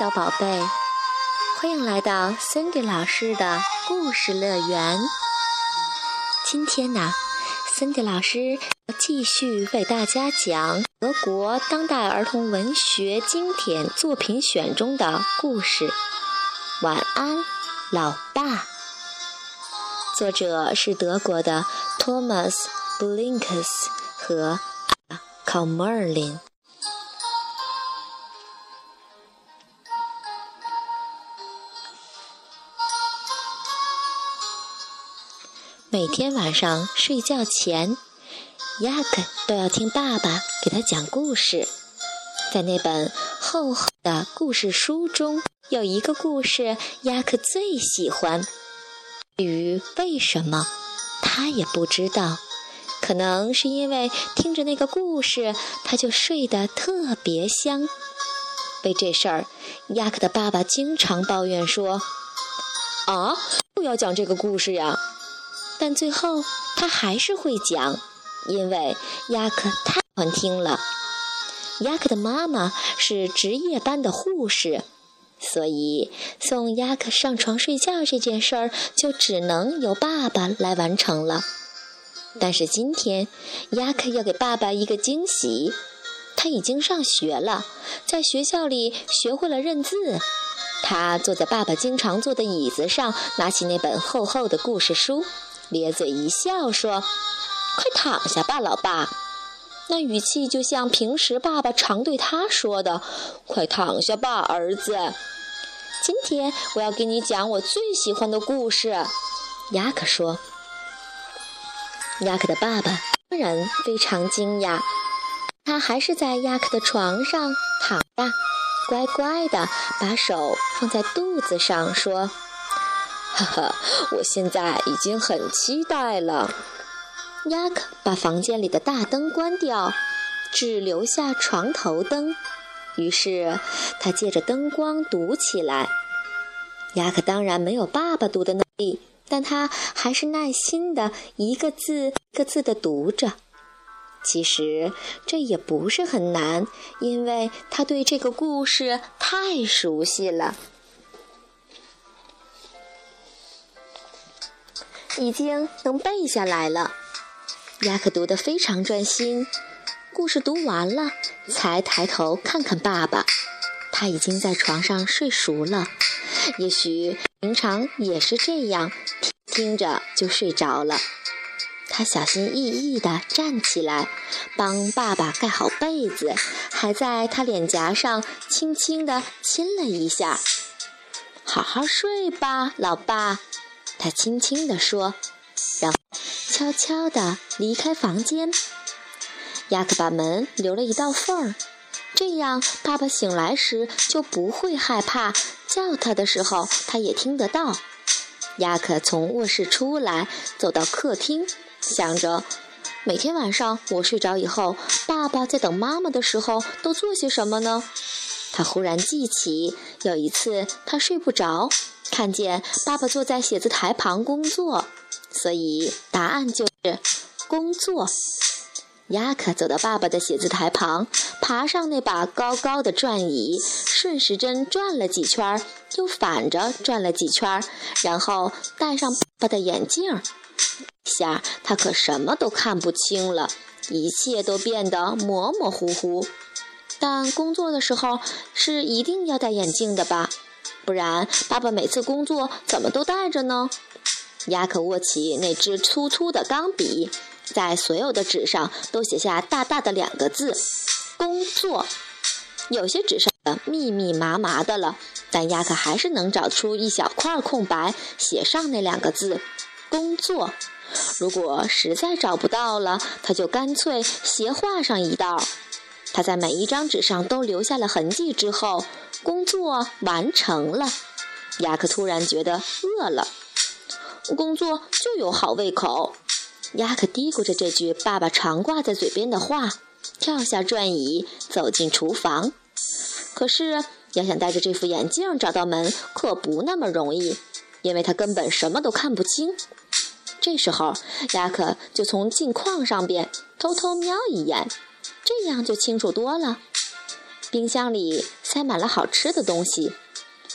小宝贝，欢迎来到 Cindy 老师的故事乐园。今天呢，Cindy 老师要继续为大家讲德国当代儿童文学经典作品选中的故事。晚安，老爸。作者是德国的 Thomas Blinks 和 c o m e r l i n 每天晚上睡觉前，亚克都要听爸爸给他讲故事。在那本厚厚的故事书中，有一个故事亚克最喜欢。至于为什么，他也不知道。可能是因为听着那个故事，他就睡得特别香。为这事儿，亚克的爸爸经常抱怨说：“啊，又要讲这个故事呀！”但最后他还是会讲，因为亚克太喜欢听了。亚克的妈妈是值夜班的护士，所以送亚克上床睡觉这件事儿就只能由爸爸来完成了。但是今天，亚克要给爸爸一个惊喜，他已经上学了，在学校里学会了认字。他坐在爸爸经常坐的椅子上，拿起那本厚厚的故事书。咧嘴一笑，说：“快躺下吧，老爸。”那语气就像平时爸爸常对他说的：“快躺下吧，儿子。”今天我要给你讲我最喜欢的故事。”亚克说。亚克的爸爸当然非常惊讶，他还是在亚克的床上躺着，乖乖的把手放在肚子上，说。哈哈，我现在已经很期待了。亚克把房间里的大灯关掉，只留下床头灯。于是他借着灯光读起来。亚克当然没有爸爸读的能力，但他还是耐心的一个字一个字的读着。其实这也不是很难，因为他对这个故事太熟悉了。已经能背下来了，亚克读得非常专心。故事读完了，才抬头看看爸爸，他已经在床上睡熟了。也许平常也是这样，听着就睡着了。他小心翼翼地站起来，帮爸爸盖好被子，还在他脸颊上轻轻地亲了一下。好好睡吧，老爸。他轻轻地说，然后悄悄地离开房间。亚克把门留了一道缝儿，这样爸爸醒来时就不会害怕，叫他的时候他也听得到。亚克从卧室出来，走到客厅，想着每天晚上我睡着以后，爸爸在等妈妈的时候都做些什么呢？他忽然记起有一次他睡不着。看见爸爸坐在写字台旁工作，所以答案就是工作。亚克走到爸爸的写字台旁，爬上那把高高的转椅，顺时针转了几圈，又反着转了几圈，然后戴上爸爸的眼镜。下他可什么都看不清了，一切都变得模模糊糊。但工作的时候是一定要戴眼镜的吧？不然，爸爸每次工作怎么都戴着呢？亚克握起那支粗粗的钢笔，在所有的纸上都写下大大的两个字“工作”。有些纸上的密密麻麻的了，但亚克还是能找出一小块空白，写上那两个字“工作”。如果实在找不到了，他就干脆斜画上一道。他在每一张纸上都留下了痕迹之后。工作完成了，雅克突然觉得饿了。工作就有好胃口。雅克嘀咕着这句爸爸常挂在嘴边的话，跳下转椅走进厨房。可是要想戴着这副眼镜找到门，可不那么容易，因为他根本什么都看不清。这时候，雅克就从镜框上边偷偷瞄一眼，这样就清楚多了。冰箱里塞满了好吃的东西。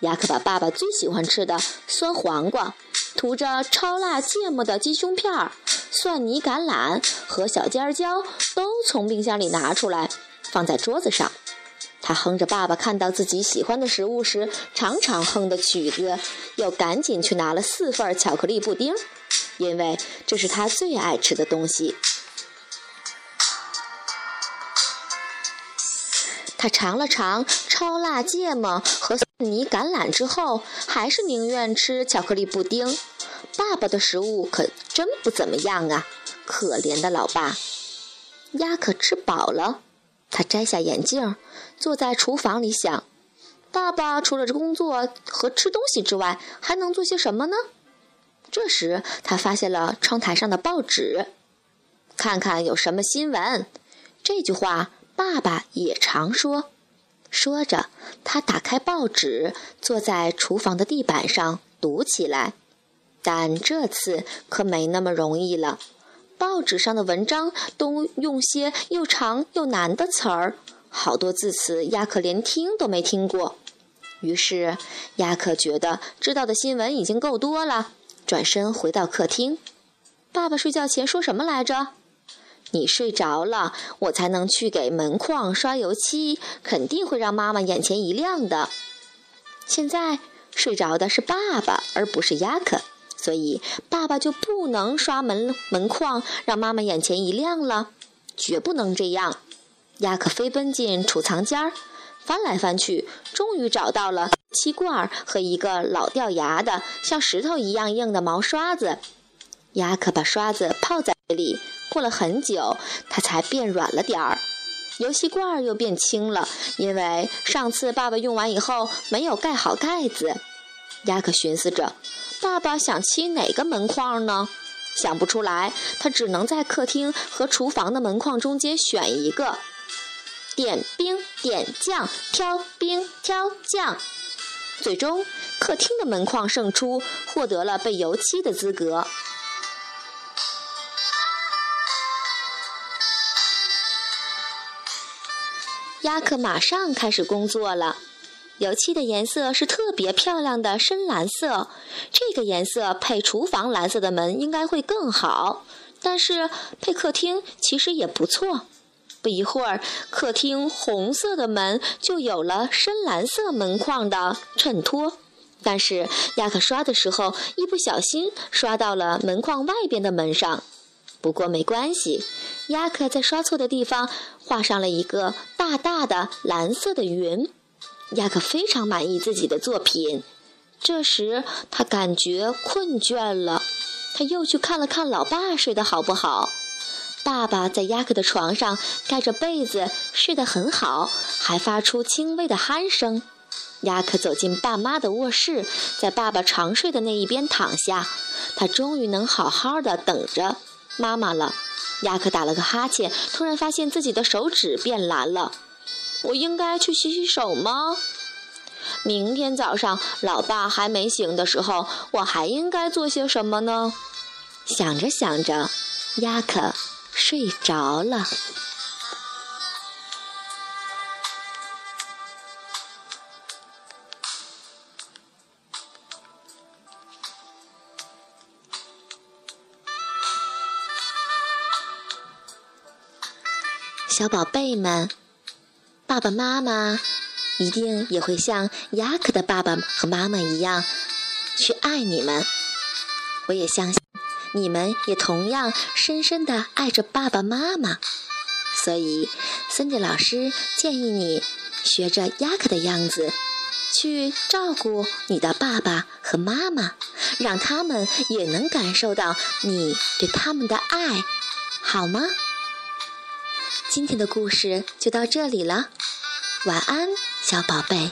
亚克把爸爸最喜欢吃的酸黄瓜、涂着超辣芥末的鸡胸片儿、蒜泥橄榄和小尖椒都从冰箱里拿出来，放在桌子上。他哼着爸爸看到自己喜欢的食物时常常哼的曲子，又赶紧去拿了四份巧克力布丁，因为这是他最爱吃的东西。他尝了尝超辣芥末和蒜泥橄榄之后，还是宁愿吃巧克力布丁。爸爸的食物可真不怎么样啊！可怜的老爸。鸭可吃饱了，他摘下眼镜，坐在厨房里想：爸爸除了工作和吃东西之外，还能做些什么呢？这时，他发现了窗台上的报纸，看看有什么新闻。这句话。爸爸也常说。说着，他打开报纸，坐在厨房的地板上读起来。但这次可没那么容易了。报纸上的文章都用些又长又难的词儿，好多字词亚克连听都没听过。于是，亚克觉得知道的新闻已经够多了，转身回到客厅。爸爸睡觉前说什么来着？你睡着了，我才能去给门框刷油漆，肯定会让妈妈眼前一亮的。现在睡着的是爸爸，而不是亚克，所以爸爸就不能刷门门框，让妈妈眼前一亮了，绝不能这样。亚克飞奔进储藏间儿，翻来翻去，终于找到了漆罐和一个老掉牙的、像石头一样硬的毛刷子。亚克把刷子泡在水里。过了很久，它才变软了点儿。游戏罐又变轻了，因为上次爸爸用完以后没有盖好盖子。亚克寻思着，爸爸想漆哪个门框呢？想不出来，他只能在客厅和厨房的门框中间选一个。点兵点将，挑兵挑将。最终，客厅的门框胜出，获得了被油漆的资格。亚克马上开始工作了。油漆的颜色是特别漂亮的深蓝色，这个颜色配厨房蓝色的门应该会更好。但是配客厅其实也不错。不一会儿，客厅红色的门就有了深蓝色门框的衬托。但是亚克刷的时候一不小心刷到了门框外边的门上。不过没关系，亚克在刷错的地方画上了一个大大的蓝色的云。亚克非常满意自己的作品。这时他感觉困倦了，他又去看了看老爸睡得好不好。爸爸在亚克的床上盖着被子睡得很好，还发出轻微的鼾声。亚克走进爸妈的卧室，在爸爸常睡的那一边躺下，他终于能好好的等着。妈妈了，亚克打了个哈欠，突然发现自己的手指变蓝了。我应该去洗洗手吗？明天早上老爸还没醒的时候，我还应该做些什么呢？想着想着，亚克睡着了。小宝贝们，爸爸妈妈一定也会像雅克的爸爸和妈妈一样去爱你们。我也相信你们也同样深深的爱着爸爸妈妈。所以，森迪老师建议你学着雅克的样子，去照顾你的爸爸和妈妈，让他们也能感受到你对他们的爱，好吗？今天的故事就到这里了，晚安，小宝贝。